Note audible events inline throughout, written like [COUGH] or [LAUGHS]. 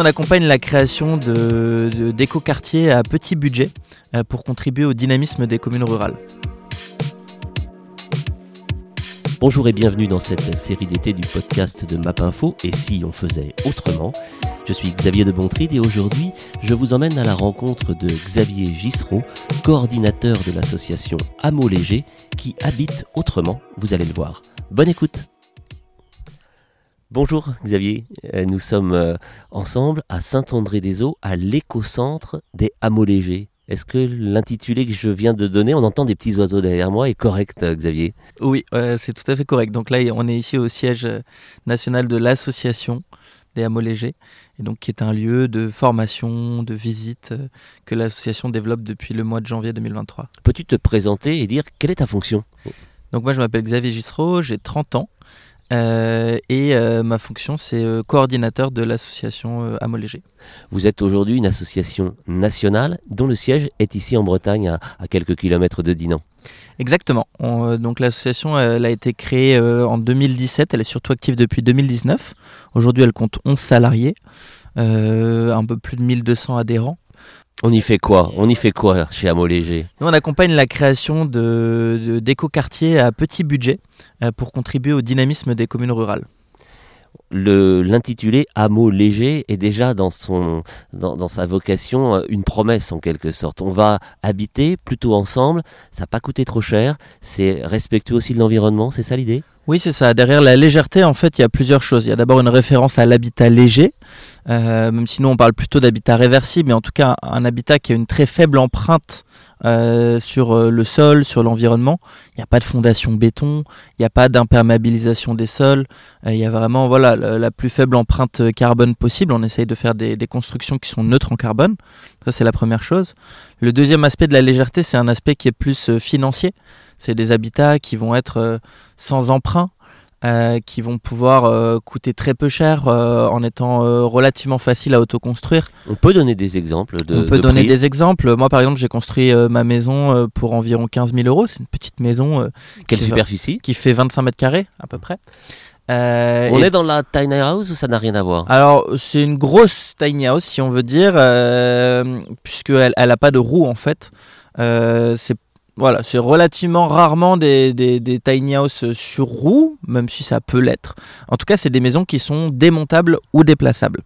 On accompagne la création d'éco-quartiers à petit budget euh, pour contribuer au dynamisme des communes rurales. Bonjour et bienvenue dans cette série d'été du podcast de MapInfo et si on faisait autrement? Je suis Xavier de Bontride et aujourd'hui je vous emmène à la rencontre de Xavier Gissereau, coordinateur de l'association Hameau Léger qui habite autrement, vous allez le voir. Bonne écoute Bonjour Xavier, euh, nous sommes euh, ensemble à Saint-André-des-Eaux, à l'éco-centre des hameaux légers. Est-ce que l'intitulé que je viens de donner, on entend des petits oiseaux derrière moi, est correct euh, Xavier? Oui, c'est tout à fait correct. Donc là, on est ici au siège national de l'association des hameaux légers, et donc qui est un lieu de formation, de visite que l'association développe depuis le mois de janvier 2023. Peux-tu te présenter et dire quelle est ta fonction? Donc moi, je m'appelle Xavier Gissereau, j'ai 30 ans. Euh, et euh, ma fonction, c'est euh, coordinateur de l'association Hameau Léger. Vous êtes aujourd'hui une association nationale dont le siège est ici en Bretagne, à, quelques kilomètres de Dinan. Exactement. donc l'association, elle a été créée en 2017. Elle est surtout active depuis 2019. Aujourd'hui, elle compte 11 salariés, un peu plus de 1200 adhérents. On y fait quoi? On y fait quoi chez Hameau Léger? Nous, on accompagne la création de, d'éco-quartiers à petit budget euh, pour contribuer au dynamisme des communes rurales. l'intitulé Hameau léger est déjà dans, son, dans, sa vocation euh, une promesse en quelque sorte. On va habiter plutôt ensemble, ça n'a pas coûté trop cher, c'est respectueux aussi de l'environnement, c'est ça l'idée? Oui, c'est ça. Derrière la légèreté, en fait, il y a plusieurs choses. Il y a d'abord une référence à l'habitat léger, euh, même si nous on parle plutôt d'habitat réversible, mais en tout cas un habitat qui a une très faible empreinte euh, sur euh, le sol, sur l'environnement. Il n'y a pas de fondation béton, il n'y a pas d'imperméabilisation des sols. il y a vraiment voilà la, plus faible empreinte carbone possible. On essaye de faire des, des constructions qui sont neutres en carbone. Ça c'est la première chose. Le deuxième aspect de la légèreté, c'est un aspect qui est plus financier. C'est des habitats qui vont être euh, sans emprunt, euh, qui vont pouvoir euh, coûter très peu cher en étant relativement facile à autoconstruire. On peut donner des exemples de On peut donner des exemples. Moi, par exemple, j'ai construit ma maison pour environ 15 000 euros. C'est une petite maison. Quelle superficie? Qui fait 25 mètres carrés à peu près. on est dans la tiny house ou ça n'a rien à voir? Alors c'est une grosse tiny house si on veut dire, puisqu'elle n'a pas de roue en fait. c'est voilà, c'est relativement rarement des, tiny house sur roue, même si ça peut l'être. En tout cas, c'est des maisons qui sont démontables ou déplaçables.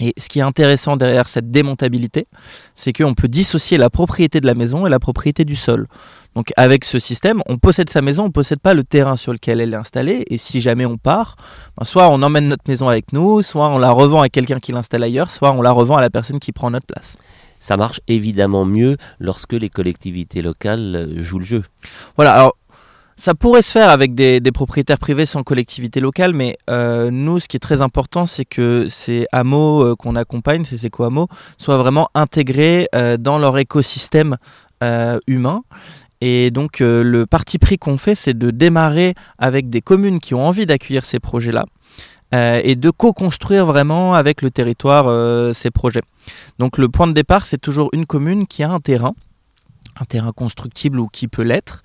Et ce qui est intéressant derrière cette démontabilité, c'est qu'on peut dissocier la propriété de la maison et la propriété du sol. Donc avec ce système, on possède sa maison, on ne possède pas le terrain sur lequel elle est installée. Et si jamais on part, ben, soit on emmène notre maison avec nous, soit on la revend à quelqu'un qui l'installe ailleurs, soit on la revend à la personne qui prend notre place. Ça marche évidemment mieux lorsque les collectivités locales euh, jouent le jeu. Voilà, alors ça pourrait se faire avec des, propriétaires privés sans collectivité locale, mais euh, nous, ce qui est très important, c'est que ces hameaux euh, qu'on accompagne, ces éco-hameaux, soient vraiment intégrés dans leur écosystème humain. Et donc, le parti pris qu'on fait, c'est de démarrer avec des communes qui ont envie d'accueillir ces projets-là. Et de co-construire vraiment avec le territoire ces projets. Donc le point de départ, c'est toujours une commune qui a un terrain, un terrain constructible ou qui peut l'être,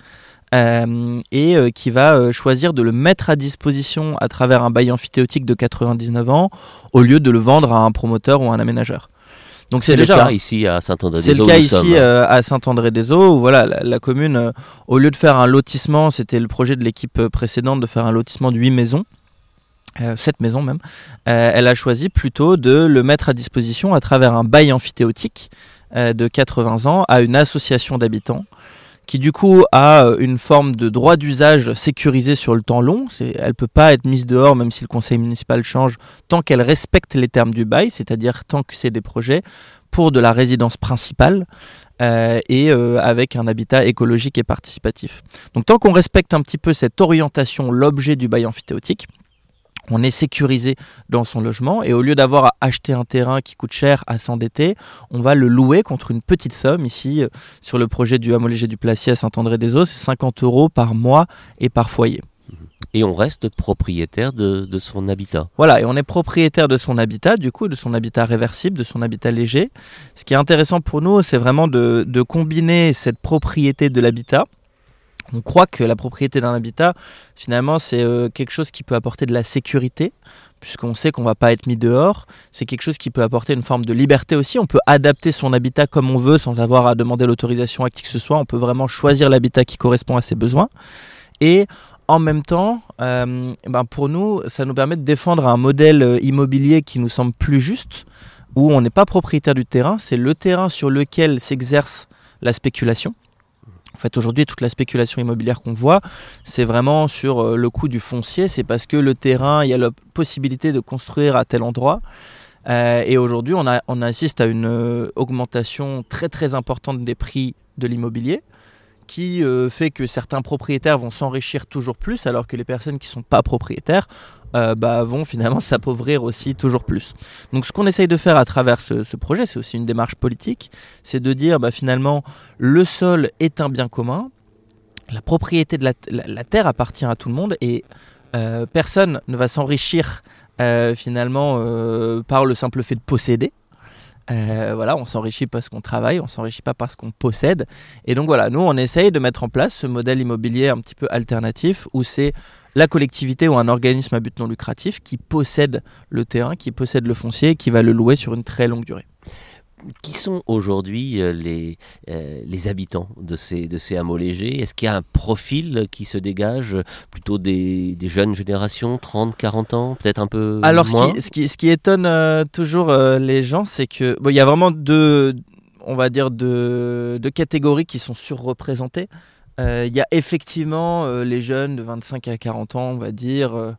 euh, et euh, qui va euh, choisir de le mettre à disposition à travers un bail amphithéotique de 99 ans, au lieu de le vendre à un promoteur ou à un aménageur. Donc c'est déjà le cas ici à Saint-André-des-Eaux. C'est le cas ici à Saint-André-des-Eaux où voilà la, commune, au lieu de faire un lotissement, c'était le projet de l'équipe précédente de faire un lotissement de 8 maisons euh, cette maison même, euh, elle a choisi plutôt de le mettre à disposition à travers un bail amphithéotique euh, de 80 ans à une association d'habitants qui du coup a une forme de droit d'usage sécurisé sur le temps long. Elle ne peut pas être mise dehors même si le conseil municipal change tant qu'elle respecte les termes du bail, c'est-à-dire tant que c'est des projets pour de la résidence principale. et avec un habitat écologique et participatif. Donc tant qu'on respecte un petit peu cette orientation, l'objet du bail amphithéotique, on est sécurisé dans son logement et au lieu d'avoir à acheter un terrain qui coûte cher à s'endetter, on va le louer contre une petite somme. Ici, euh, sur le projet du hameau léger du Placier à Saint-André-des-Eaux, c'est 50 euros par mois et par foyer. Et on reste propriétaire de, son habitat. Voilà, et on est propriétaire de son habitat, du coup, de son habitat réversible, de son habitat léger. Ce qui est intéressant pour nous, c'est vraiment de, de combiner cette propriété de l'habitat On croit que la propriété d'un habitat, finalement, c'est euh, quelque chose qui peut apporter de la sécurité, puisqu'on sait qu'on va pas être mis dehors. C'est quelque chose qui peut apporter une forme de liberté aussi. On peut adapter son habitat comme on veut sans avoir à demander l'autorisation à qui que ce soit. On peut vraiment choisir l'habitat qui correspond à ses besoins. Et en même temps, euh, ben pour nous, ça nous permet de défendre un modèle euh, immobilier qui nous semble plus juste, où on n'est pas propriétaire du terrain, c'est le terrain sur lequel s'exerce la spéculation. Fait, aujourd'hui, toute la spéculation immobilière qu'on voit, c'est vraiment sur euh, le coût du foncier. C'est parce que le terrain, il y a la possibilité de construire à tel endroit. Euh, et aujourd'hui, on, on, assiste à une euh, augmentation très très importante des prix de l'immobilier qui euh, fait que certains propriétaires vont s'enrichir toujours plus alors que les personnes qui ne sont pas propriétaires euh, bah, vont finalement [LAUGHS] s'appauvrir aussi toujours plus. Donc ce qu'on essaye de faire à travers ce, projet, c'est aussi une démarche politique, c'est de dire bah, finalement le sol est un bien commun, la propriété de la, terre appartient à tout le monde et euh, personne ne va s'enrichir finalement par le simple fait de posséder. Euh, voilà, on s'enrichit parce qu'on travaille, on s'enrichit pas parce qu'on possède. Et donc voilà, nous on essaye de mettre en place ce modèle immobilier un petit peu alternatif où c'est la collectivité ou un organisme à but non lucratif qui possède le terrain, qui possède le foncier et qui va le louer sur une très longue durée qui sont aujourd'hui euh, les, euh, les habitants de ces, de ces hameaux légers? Est-ce qu'il y a un profil qui se dégage Plutôt des, des jeunes générations, 30, 40 ans, peut-être un peu Alors, moins? ce, qui, ce, qui, étonne euh, toujours les gens, c'est que bon, il y a vraiment deux, on va dire deux, deux catégories qui sont surreprésentées. Il y a effectivement les jeunes de 25 à 40 ans, on va dire,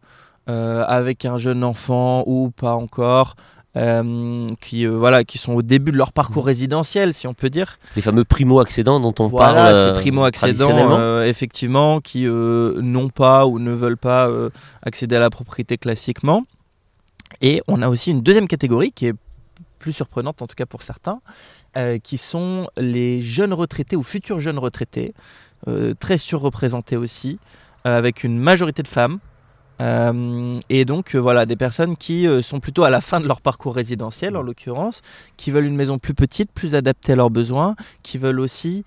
avec un jeune enfant ou pas encore. Euh, qui, euh, voilà, qui sont au début de leur parcours résidentiel, si on peut dire. Les fameux primo-accédants dont on parle. Voilà, ces euh, primo-accédants, effectivement, qui n'ont pas ou ne veulent pas accéder à la propriété classiquement. Et on a aussi une deuxième catégorie qui est plus surprenante, en tout cas pour certains, qui sont les jeunes retraités ou futurs jeunes retraités, très surreprésentés aussi, avec une majorité de femmes. Euh, et donc euh, voilà, des personnes qui euh, sont plutôt à la fin de leur parcours résidentiel en l'occurrence, qui veulent une maison plus petite, plus adaptée à leurs besoins, qui veulent aussi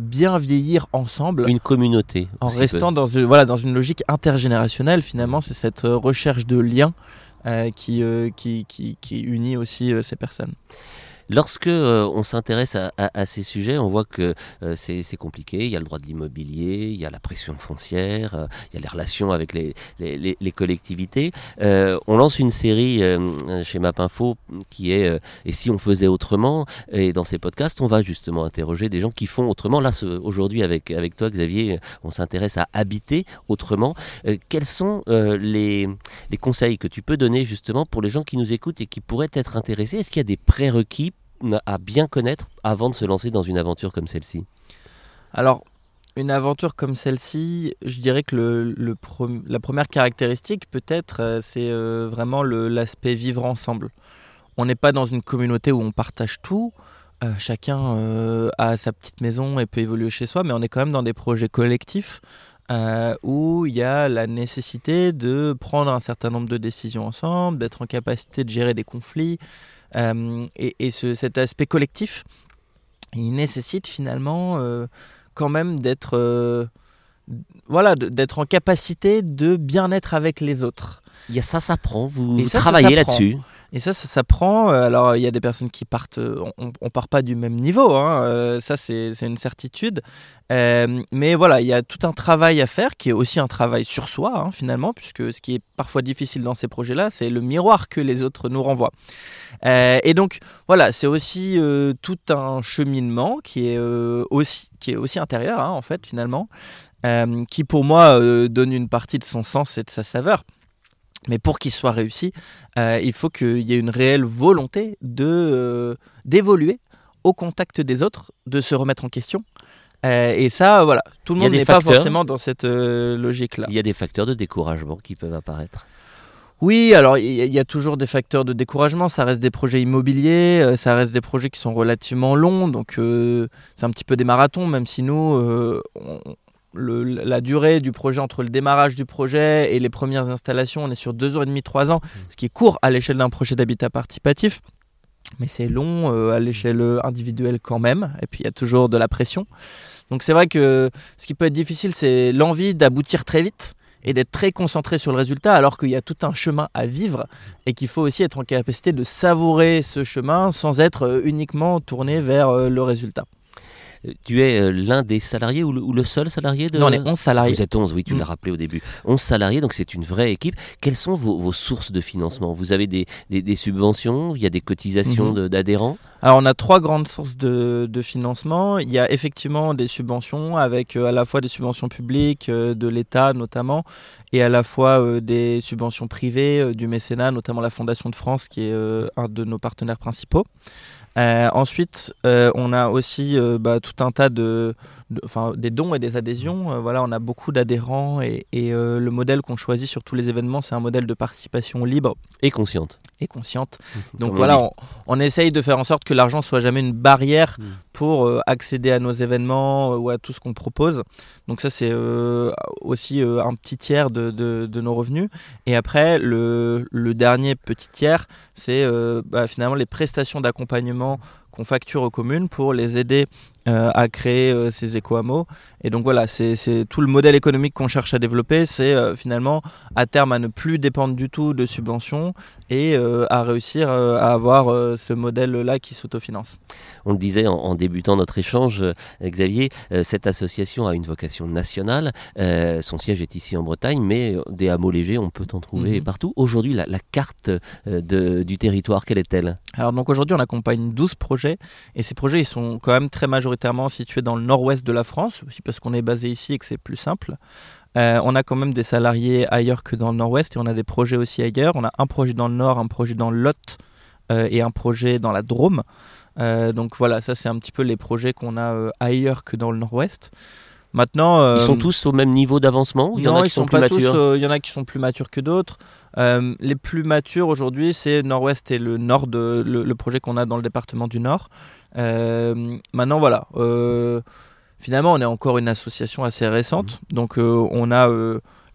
bien vieillir ensemble. Une communauté. En restant dans, voilà, dans une logique intergénérationnelle finalement, c'est cette recherche de lien qui, qui, qui, qui, unit aussi ces personnes. Lorsque euh, on s'intéresse à, ces sujets, on voit que euh, c'est compliqué. Il y a le droit de l'immobilier, il y a la pression foncière, euh, il y a les relations avec les, les, collectivités. on lance une série chez Mapinfo qui est Et si on faisait autrement Et dans ces podcasts, on va justement interroger des gens qui font autrement. Là, aujourd'hui, avec, avec toi, Xavier, on s'intéresse à habiter autrement. quels sont les, les conseils que tu peux donner justement pour les gens qui nous écoutent et qui pourraient être intéressés? Est-ce qu'il y a des prérequis à bien connaître avant de se lancer dans une aventure comme celle-ci Alors, une aventure comme celle-ci, je dirais que le, la première caractéristique, peut-être, euh, c'est euh, vraiment l'aspect vivre ensemble. On n'est pas dans une communauté où on partage tout. Euh, chacun a sa petite maison et peut évoluer chez soi, mais on est quand même dans des projets collectifs où il y a la nécessité de prendre un certain nombre de décisions ensemble, d'être en capacité de gérer des conflits, euh, et, cet aspect collectif, il nécessite finalement euh, quand même d'être euh, voilà, d'être en capacité de bien être avec les autres. Il y a ça ça prend vous, travaillez là-dessus. Et ça, ça s'apprend. Alors, il y a des personnes qui partent. On, on part pas du même niveau. Hein, ça, c'est une certitude. mais voilà, il y a tout un travail à faire qui est aussi un travail sur soi, hein, finalement, puisque ce qui est parfois difficile dans ces projets-là, c'est le miroir que les autres nous renvoient. Euh, et donc voilà, c'est aussi euh, tout un cheminement qui est euh, aussi qui est aussi intérieur hein, en fait finalement, qui pour moi donne une partie de son sens et de sa saveur. Mais pour qu'il soit réussi, il faut qu'il y ait une réelle volonté de d'évoluer au contact des autres, de se remettre en question. et ça, voilà, tout le monde n'est pas forcément dans cette logique-là. Il y a des facteurs de découragement qui peuvent apparaître. Oui, alors il y, a toujours des facteurs de découragement. Ça reste des projets immobiliers, euh, ça reste des projets qui sont relativement longs, donc euh, c'est un petit peu des marathons, même si nous, euh, la durée du projet entre le démarrage du projet et les premières installations, on est sur deux ans et demi, trois ans, mmh. ce qui est court à l'échelle d'un projet d'habitat participatif. Mais c'est long à l'échelle individuelle quand même, et puis il y a toujours de la pression. Donc c'est vrai que ce qui peut être difficile, c'est l'envie d'aboutir très vite et d'être très concentré sur le résultat alors qu'il y a tout un chemin à vivre et qu'il faut aussi être en capacité de savourer ce chemin sans être euh, uniquement tourné vers euh, le résultat. Tu es euh, l'un des salariés ou le, seul salarié de... Non, on est 11 salariés. Vous êtes 11, oui, tu mm. l'as rappelé au début. 11 salariés, donc c'est une vraie équipe. Quelles sont vos, sources de financement? Vous avez des, subventions? Il y a des cotisations mm-hmm. d'adhérents? Alors on a trois grandes sources de, financement. Il y a effectivement des subventions avec euh, à la fois des subventions publiques euh, de l'État notamment et à la fois des subventions privées du mécénat, notamment la Fondation de France qui est un de nos partenaires principaux. Euh, ensuite, euh, on a aussi euh, bah, tout un tas de, enfin, des dons et des adhésions. voilà, on a beaucoup d'adhérents et, le modèle qu'on choisit sur tous les événements, c'est un modèle de participation libre et consciente. Et consciente. [LAUGHS] Donc voilà, on, essaye de faire en sorte que l'argent soit jamais une barrière hmm. pour accéder à nos événements ou à tout ce qu'on propose. Donc ça, c'est aussi un petit tiers de, de, nos revenus. Et après, le, le dernier petit tiers, c'est bah, finalement les prestations d'accompagnement qu'on facture aux communes pour les aider euh, à créer euh, ces éco-hameaux. Et donc voilà, c'est tout le modèle économique qu'on cherche à développer, c'est euh, finalement à terme à ne plus dépendre du tout de subventions et à réussir à avoir ce modèle-là qui s'autofinance. On le disait en, débutant notre échange, Xavier, cette association a une vocation nationale. son siège est ici en Bretagne, mais des hameaux légers, on peut en trouver mhm. partout. Aujourd'hui, la, carte du territoire, quelle est-elle? Alors donc aujourd'hui, on accompagne 12 projets et ces projets, ils sont quand même très majoritaires majoritairement situé dans le nord-ouest de la France, aussi parce qu'on est basé ici et que c'est plus simple. Euh, on a quand même des salariés ailleurs que dans le nord-ouest et on a des projets aussi ailleurs. On a un projet dans le nord, un projet dans le Lot euh, et un projet dans la Drôme. Euh, donc voilà, ça c'est un petit peu les projets qu'on a ailleurs que dans le nord-ouest. Maintenant, ils sont tous au même niveau d'avancement Il y en a qui sont, plus matures? Il y en a qui sont plus matures que d'autres. les plus matures aujourd'hui, c'est Nord-Ouest et le Nord de le projet qu'on a dans le département du Nord. Euh, maintenant, voilà. Euh, finalement, on est encore une association assez récente. Mhm. Donc, euh, on a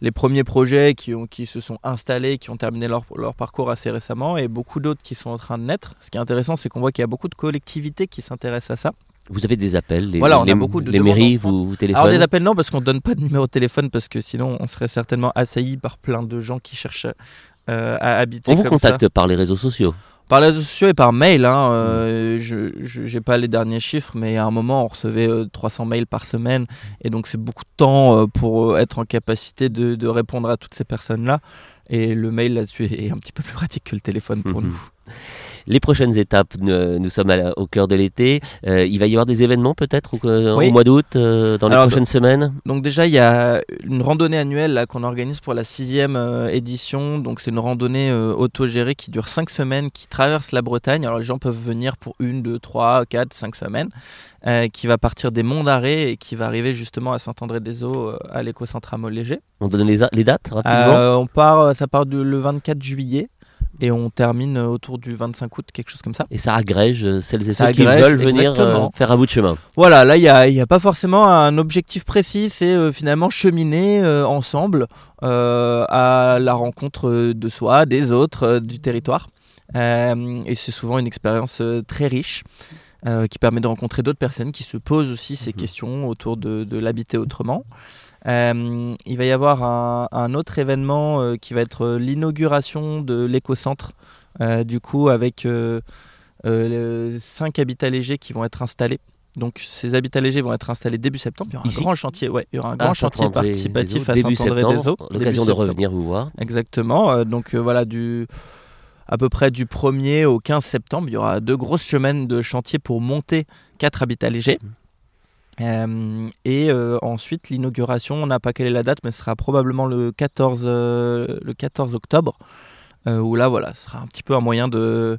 les premiers projets qui, ont, qui se sont installés, qui ont terminé leur, leur parcours assez récemment, et beaucoup d'autres qui sont en train de naître. Ce qui est intéressant, c'est qu'on voit qu'il y a beaucoup de collectivités qui s'intéressent à ça. Vous avez des appels les, Voilà, on a beaucoup de les mairies vous, vous téléphonez Alors des appels non, parce qu'on ne donne pas de numéro de téléphone, parce que sinon on serait certainement assailli par plein de gens qui cherchent à habiter. On vous contacte par les réseaux sociaux par les réseaux sociaux et par mail. Hein, euh, je n'ai pas les derniers chiffres, mais à un moment, on recevait 300 euh, mails par semaine. Et donc, c'est beaucoup de temps euh, pour être en capacité de, de répondre à toutes ces personnes-là. Et le mail là-dessus est un petit peu plus pratique que le téléphone pour nous. Les prochaines étapes, nous, sommes au cœur de l'été. Euh, il va y avoir des événements peut-être au, mois d'août, euh, dans les prochaines semaines? Donc déjà, il y a une randonnée annuelle qu'on organise pour la sixième euh, édition. Donc c'est une randonnée autogérée qui dure cinq semaines, qui traverse la Bretagne. Alors les gens peuvent venir pour une, deux, trois, quatre, cinq semaines. qui va partir des Monts d'Arrée et qui va arriver justement à Saint-André-des-Eaux à l'éco-centre Léger. On donne les, les dates rapidement on part, Ça part le 24 juillet et on termine autour du 25 août, quelque chose comme ça. Et ça agrège euh, celles et ceux qui veulent venir euh, faire un bout de chemin. Voilà, là il n'y a, y a, pas forcément un objectif précis, c'est euh, finalement cheminer ensemble à la rencontre de soi, des autres, du territoire. et c'est souvent une expérience très riche. qui permet de rencontrer d'autres personnes qui se posent aussi ces mhm. questions autour de, de l'habiter autrement. Euh, il va y avoir un, autre événement euh, qui va être l'inauguration de l'éco-centre, euh, du coup avec cinq habitats légers qui vont être installés. Donc ces habitats légers vont être installés début septembre. Il y aura un grand chantier, ouais, il y aura un grand chantier participatif à Saint-André-des-Eaux. L'occasion de revenir vous voir. Exactement. donc voilà du à peu près du 1er au 15 septembre, il y aura deux grosses semaines de chantier pour monter quatre habitats légers. Euh, et euh, ensuite, l'inauguration, on n'a pas quelle est la date, mais ce sera probablement le 14, euh, le 14 octobre, où là, voilà, ce sera un petit peu un moyen de,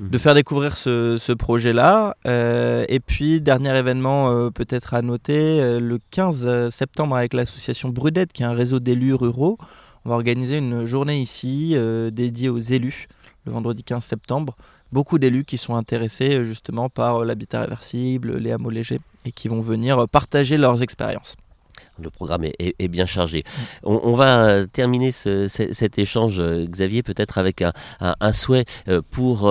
de mhm. faire découvrir ce, ce projet-là. et puis, dernier événement peut-être à noter, le 15 septembre avec l'association Brudette, qui est un réseau d'élus ruraux, on va organiser une journée ici dédiée aux élus, le vendredi 15 septembre beaucoup d'élus qui sont intéressés justement par l'habitat réversible, les hameaux légers et qui vont venir partager leurs expériences. Le programme est, bien chargé. On, va terminer cet échange, Xavier, peut-être avec un, souhait pour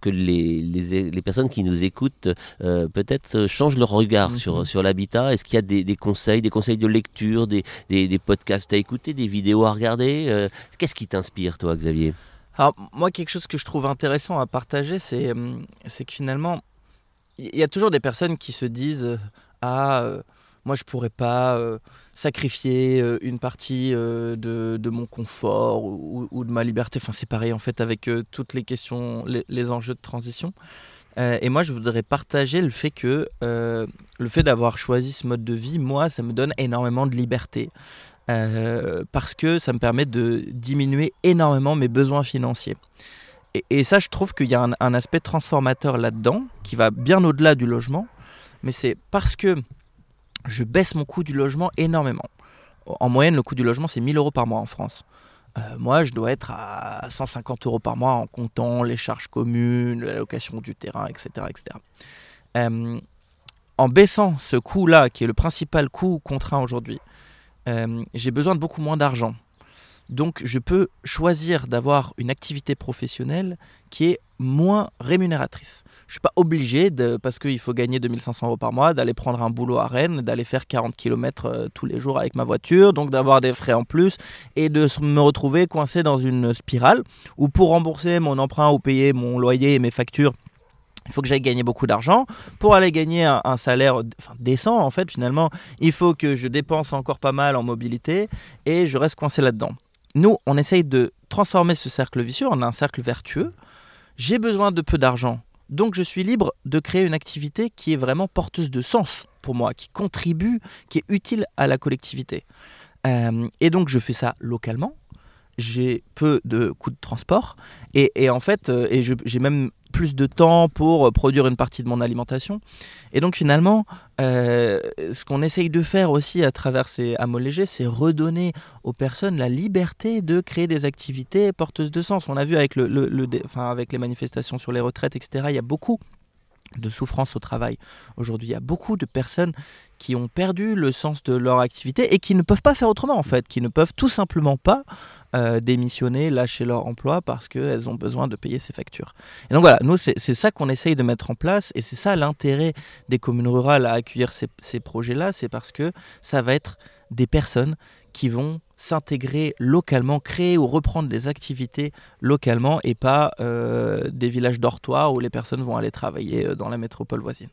que les, les, personnes qui nous écoutent peut-être changent leur regard sur, mhm. sur l'habitat. Est-ce qu'il y a des, conseils, des conseils de lecture, des, des, podcasts à écouter, des vidéos à regarder Qu'est-ce qui t'inspire, toi, Xavier? Alors, moi, quelque chose que je trouve intéressant à partager, c'est que finalement, il y a toujours des personnes qui se disent Ah, moi je pourrais pas euh, sacrifier euh, une partie euh, de, mon confort ou, de ma liberté. Enfin, c'est pareil en fait avec toutes les questions, les, enjeux de transition. et moi, je voudrais partager le fait que le fait d'avoir choisi ce mode de vie, moi, ça me donne énormément de liberté. parce que ça me permet de diminuer énormément mes besoins financiers. Et, ça, je trouve qu'il y a un, aspect transformateur là-dedans, qui va bien au-delà du logement. Mais c'est parce que je baisse mon coût du logement énormément. En moyenne, le coût du logement, c'est 1000 euros par mois en France. Euh, moi, je dois être à 150 euros par mois en comptant les charges communes, la location du terrain, etc. etc. Euh, en baissant ce coût-là, qui est le principal coût contraint aujourd'hui, euh, j'ai besoin de beaucoup moins d'argent. Donc je peux choisir d'avoir une activité professionnelle qui est moins rémunératrice. Je ne suis pas obligé, de, parce qu'il faut gagner 2500 euros par mois, d'aller prendre un boulot à Rennes, d'aller faire 40 km euh, tous les jours avec ma voiture, donc d'avoir des frais en plus et de me retrouver coincé dans une spirale où pour rembourser mon emprunt ou payer mon loyer et mes factures, il faut que j'aille gagner beaucoup d'argent. Pour aller gagner un, salaire décent, en fait, finalement, il faut que je dépense encore pas mal en mobilité et je reste coincé là-dedans. Nous, on essaye de transformer ce cercle vicieux en un cercle vertueux. J'ai besoin de peu d'argent, donc je suis libre de créer une activité qui est vraiment porteuse de sens pour moi, qui contribue, qui est utile à la collectivité. Euh, et donc je fais ça localement. J'ai peu de coûts de transport et, en fait, euh, et j'ai même plus de temps pour produire une partie de mon alimentation. Et donc finalement, euh, ce qu'on essaye de faire aussi à travers ces hameaux légers, c'est redonner aux personnes la liberté de créer des activités porteuses de sens. On a vu avec, le, le, enfin, avec les manifestations sur les retraites, etc., il y a beaucoup de souffrance au travail. Aujourd'hui, il y a beaucoup de personnes qui ont perdu le sens de leur activité et qui ne peuvent pas faire autrement en fait, qui ne peuvent tout simplement pas euh, démissionner, lâcher leur emploi parce qu'elles ont besoin de payer ces factures. Et donc voilà, nous c'est ça qu'on essaye de mettre en place et c'est ça l'intérêt des communes rurales à accueillir ces, ces projets-là, c'est parce que ça va être des personnes qui vont s'intégrer localement, créer ou reprendre des activités localement et pas euh, des villages dortoirs où les personnes vont aller travailler euh, dans la métropole voisine.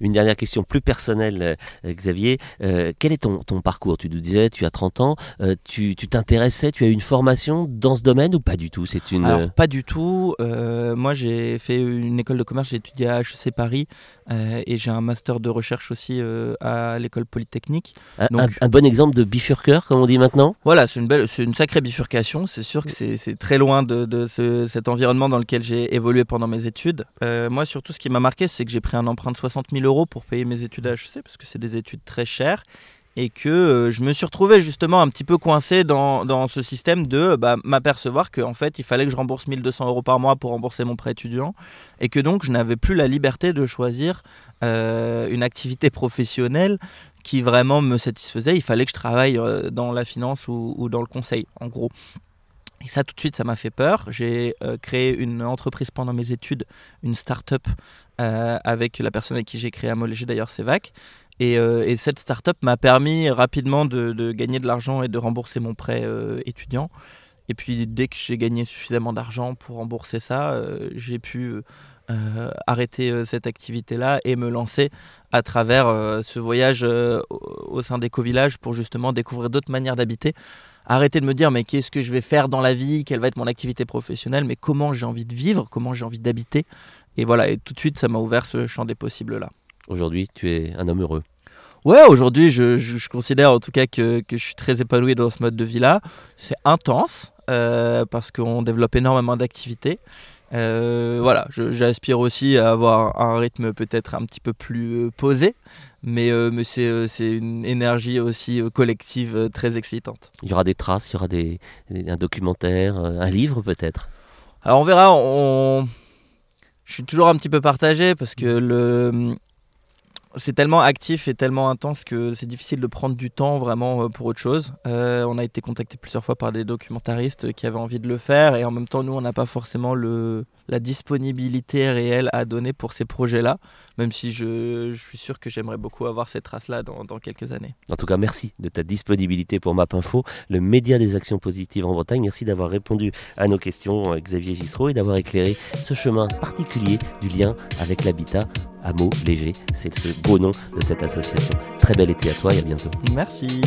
Une dernière question plus personnelle, euh, Xavier. quel est ton, ton, parcours? Tu nous disais, tu as 30 ans, tu t'intéressais, tu, as eu une formation dans ce domaine ou pas du tout? C'est une... pas du tout. moi, j'ai fait une école de commerce, j'ai étudié à HEC Paris et j'ai un master de recherche aussi à l'école polytechnique. Un, un, bon exemple de bifurqueur, comme on dit maintenant? Voilà, c'est une, belle, c'est une sacrée bifurcation. C'est sûr que c'est, très loin de, cet environnement dans lequel j'ai évolué pendant mes études. Euh, moi, surtout, ce qui m'a marqué, c'est que j'ai pris un emprunt de 60 000 euros pour payer mes études à HEC, parce que c'est des études très chères. Et que euh, je me suis retrouvé justement un petit peu coincé dans, ce système de bah, m'apercevoir qu'en fait, il fallait que je rembourse 1200 euros par mois pour rembourser mon prêt étudiant. Et que donc, je n'avais plus la liberté de choisir euh, une activité professionnelle qui vraiment me satisfaisait, il fallait que je travaille euh, dans la finance ou, dans le conseil, en gros. Et ça, tout de suite, ça m'a fait peur. J'ai euh, créé une entreprise pendant mes études, une start-up euh, avec la personne avec qui j'ai créé Amolégé, d'ailleurs, c'est VAC. Et, et, cette start-up m'a permis rapidement de, gagner de l'argent et de rembourser mon prêt étudiant. Et puis, dès que j'ai gagné suffisamment d'argent pour rembourser ça, j'ai pu euh, arrêter euh, cette activité-là et me lancer à travers euh, ce voyage au sein d'éco-villages pour justement découvrir d'autres manières d'habiter. Arrêter de me dire mais qu'est-ce que je vais faire dans la vie, quelle va être mon activité professionnelle, mais comment j'ai envie de vivre, comment j'ai envie d'habiter? Et voilà, et tout de suite ça m'a ouvert ce champ des possibles-là. Aujourd'hui, tu es un homme heureux. Ouais, aujourd'hui, je, considère en tout cas que, que, je suis très épanoui dans ce mode de vie-là. C'est intense parce qu'on développe énormément d'activités. Euh, voilà, j'aspire aussi à avoir un rythme peut-être un petit peu plus euh, posé, mais, euh, mais c'est une énergie aussi collective très excitante. Il y aura des traces, il y aura des, un documentaire, un livre peut-être? Alors on verra, on... je suis toujours un petit peu partagé parce que le... c'est tellement actif et tellement intense que c'est difficile de prendre du temps vraiment euh, pour autre chose. Euh, on a été contacté plusieurs fois par des documentaristes qui avaient envie de le faire et en même temps nous on n'a pas forcément le, la disponibilité réelle à donner pour ces projets-là, même si je, je, suis sûr que j'aimerais beaucoup avoir cette trace-là dans, dans, quelques années. En tout cas, merci de ta disponibilité pour MapInfo, le média des actions positives en Bretagne. Merci d'avoir répondu à nos questions, euh, Xavier Gissereau, et d'avoir éclairé ce chemin particulier du lien avec l'habitat Hameau Léger. C'est ce beau nom de cette association. Très bel été à toi et à bientôt. Merci.